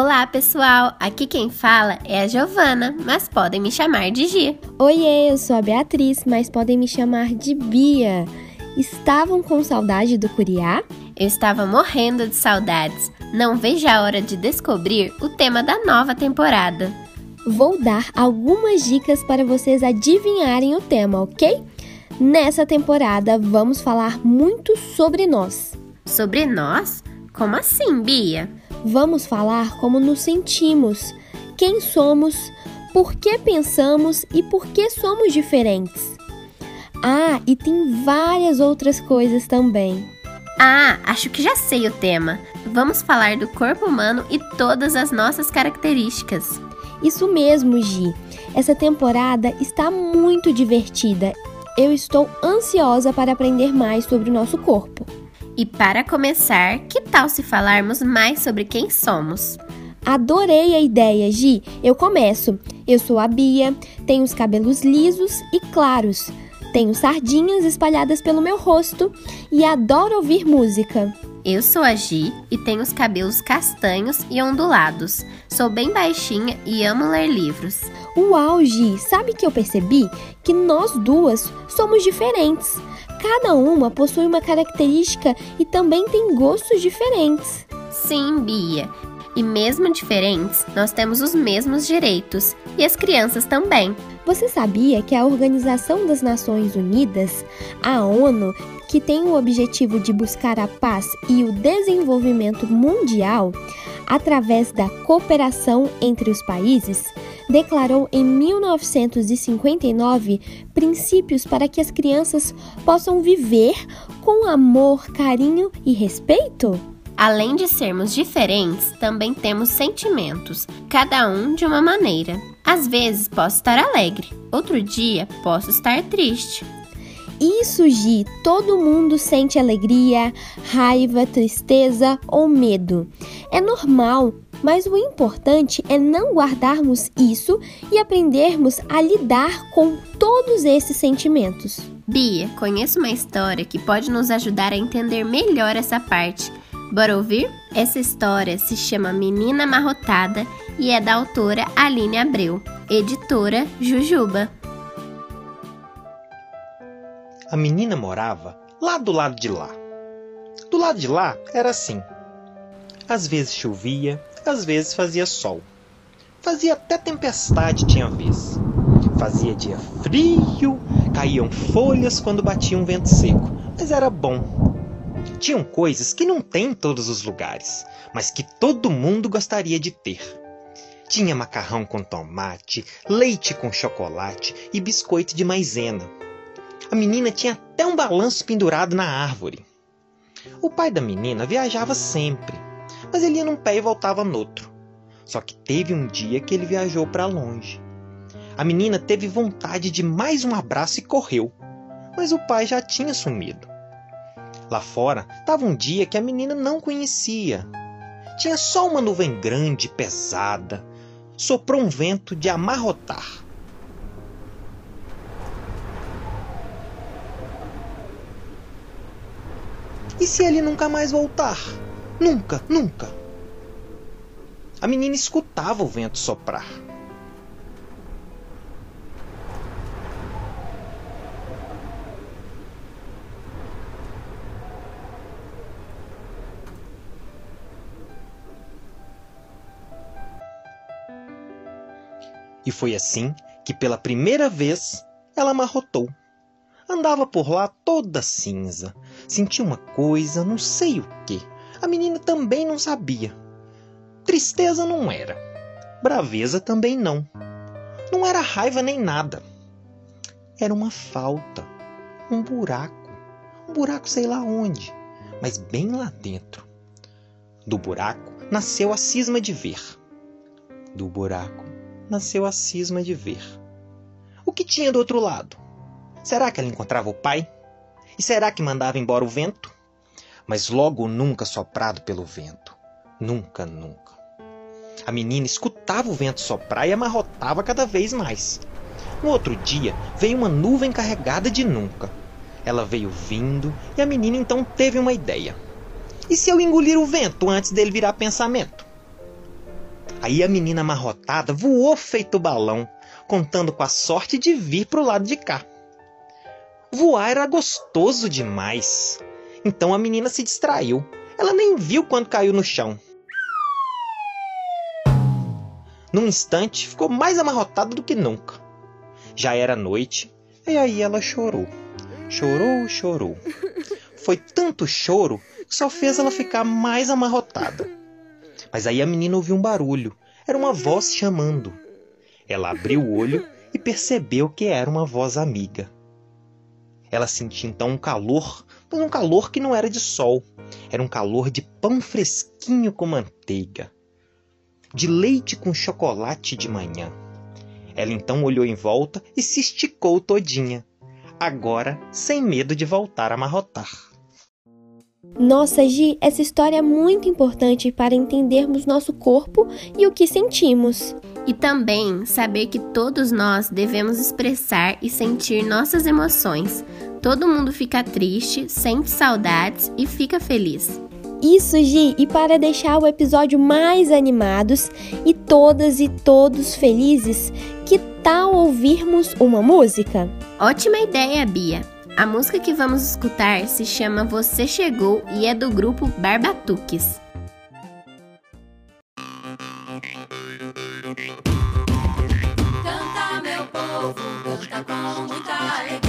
Olá, pessoal! Aqui quem fala é a Giovana, mas podem me chamar de Gi. Oiê, eu sou a Beatriz, mas podem me chamar de Bia. Estavam com saudade do Curiá? Eu estava morrendo de saudades. Não vejo a hora de descobrir o tema da nova temporada. Vou dar algumas dicas para vocês adivinharem o tema, ok? Nessa temporada vamos falar muito sobre nós. Sobre nós? Como assim, Bia? Vamos falar como nos sentimos, quem somos, por que pensamos e por que somos diferentes. Ah, e tem várias outras coisas também. Ah, acho que já sei o tema. Vamos falar do corpo humano e todas as nossas características. Isso mesmo, Gi. Essa temporada está muito divertida. Eu estou ansiosa para aprender mais sobre o nosso corpo. E para começar, que tal se falarmos mais sobre quem somos? Adorei a ideia, Gi. Eu começo. Eu sou a Bia, tenho os cabelos lisos e claros. Tenho sardinhas espalhadas pelo meu rosto e adoro ouvir música. Eu sou a Gi e tenho os cabelos castanhos e ondulados. Sou bem baixinha e amo ler livros. Uau, Gi, sabe que eu percebi? Que nós duas somos diferentes. Cada uma possui uma característica e também tem gostos diferentes. Sim, Bia. E mesmo diferentes, nós temos os mesmos direitos. E as crianças também. Você sabia que a Organização das Nações Unidas, a ONU, que tem o objetivo de buscar a paz e o desenvolvimento mundial, através da cooperação entre os países, declarou em 1959 princípios para que as crianças possam viver com amor, carinho e respeito? Além de sermos diferentes, também temos sentimentos, cada um de uma maneira. Às vezes posso estar alegre, outro dia posso estar triste. Isso, Gi, todo mundo sente alegria, raiva, tristeza ou medo. É normal, mas o importante é não guardarmos isso e aprendermos a lidar com todos esses sentimentos. Bia, conheço uma história que pode nos ajudar a entender melhor essa parte. Bora ouvir? Essa história se chama Menina Amarrotada e é da autora Aline Abreu, editora Jujuba. A menina morava lá do lado de lá. Do lado de lá era assim. Às vezes chovia, às vezes fazia sol. Fazia até tempestade tinha vez. Fazia dia frio, caíam folhas quando batia um vento seco, mas era bom. Tinham coisas que não tem em todos os lugares, mas que todo mundo gostaria de ter. Tinha macarrão com tomate, leite com chocolate e biscoito de maisena. A menina tinha até um balanço pendurado na árvore. O pai da menina viajava sempre, mas ele ia num pé e voltava no outro. Só que teve um dia que ele viajou para longe. A menina teve vontade de mais um abraço e correu, mas o pai já tinha sumido. Lá fora estava um dia que a menina não conhecia. Tinha só uma nuvem grande pesada. Soprou um vento de amarrotar. E se ele nunca mais voltar? Nunca, nunca. A menina escutava o vento soprar. E foi assim que, pela primeira vez, ela amarrotou. Andava por lá toda cinza. Sentia uma coisa, não sei o que. A menina também não sabia. Tristeza não era. Braveza também não. Não era raiva nem nada. Era uma falta. Um buraco. Um buraco sei lá onde, mas bem lá dentro. Do buraco nasceu a cisma de ver. Do buraco nasceu a cisma de ver. O que tinha do outro lado? Será que ela encontrava o pai? E será que mandava embora o vento? Mas logo nunca soprado pelo vento. Nunca, nunca. A menina escutava o vento soprar e amarrotava cada vez mais. No outro dia veio uma nuvem carregada de nunca. Ela veio vindo e a menina então teve uma ideia. E se eu engolir o vento antes dele virar pensamento? Aí a menina amarrotada voou feito balão, contando com a sorte de vir pro lado de cá. Voar era gostoso demais. Então a menina se distraiu. Ela nem viu quando caiu no chão. Num instante, ficou mais amarrotada do que nunca. Já era noite, e aí ela chorou. Chorou, chorou. Foi tanto choro que só fez ela ficar mais amarrotada. Mas aí a menina ouviu um barulho. Era uma voz chamando. Ela abriu o olho e percebeu que era uma voz amiga. Ela sentiu então um calor, mas um calor que não era de sol. Era um calor de pão fresquinho com manteiga de leite com chocolate de manhã. Ela então olhou em volta e se esticou todinha, agora sem medo de voltar a amarrotar. Nossa, Gi, essa história é muito importante para entendermos nosso corpo e o que sentimos. E também saber que todos nós devemos expressar e sentir nossas emoções. Todo mundo fica triste, sente saudades e fica feliz. Isso, Gi, e para deixar o episódio mais animados e todas e todos felizes, que tal ouvirmos uma música? Ótima ideia, Bia! A música que vamos escutar se chama Você Chegou e é do grupo Barbatuques. Canta, meu povo, canta com muita alegria.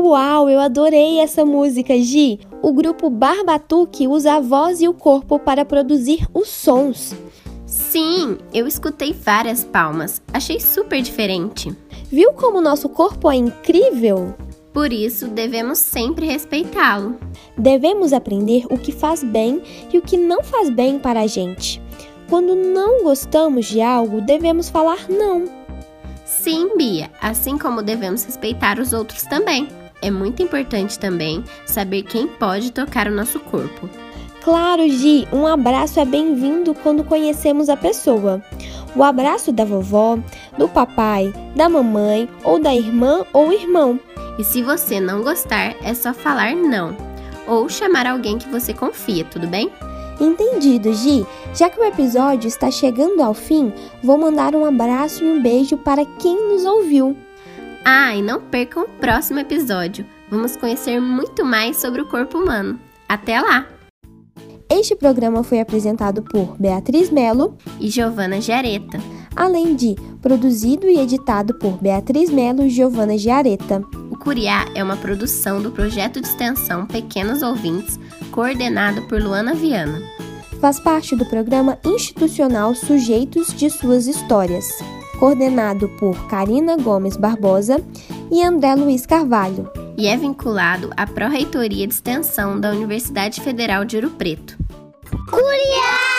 Uau, eu adorei essa música, Gi! O grupo Barbatuque usa a voz e o corpo para produzir os sons. Sim, eu escutei várias palmas. Achei super diferente. Viu como nosso corpo é incrível? Por isso, devemos sempre respeitá-lo. Devemos aprender o que faz bem e o que não faz bem para a gente. Quando não gostamos de algo, devemos falar não. Sim, Bia, assim como devemos respeitar os outros também. É muito importante também saber quem pode tocar o nosso corpo. Claro, Gi, um abraço é bem-vindo quando conhecemos a pessoa. O abraço da vovó, do papai, da mamãe ou da irmã ou irmão. E se você não gostar, é só falar não. Ou chamar alguém que você confia, tudo bem? Entendido, Gi. Já que o episódio está chegando ao fim, vou mandar um abraço e um beijo para quem nos ouviu. Ah, e não percam o próximo episódio. Vamos conhecer muito mais sobre o corpo humano. Até lá! Este programa foi apresentado por Beatriz Melo E Giovana Giareta. além de produzido e editado por Beatriz Melo e Giovana Giareta. O Curiá é uma produção do projeto de extensão Pequenos Ouvintes, coordenado por Luana Viana. Faz parte do programa institucional Sujeitos de Suas Histórias, coordenado por Karina Gomes Barbosa e André Luiz Carvalho. e é vinculado à Pró-Reitoria de Extensão da Universidade Federal de Ouro Preto. Curiá!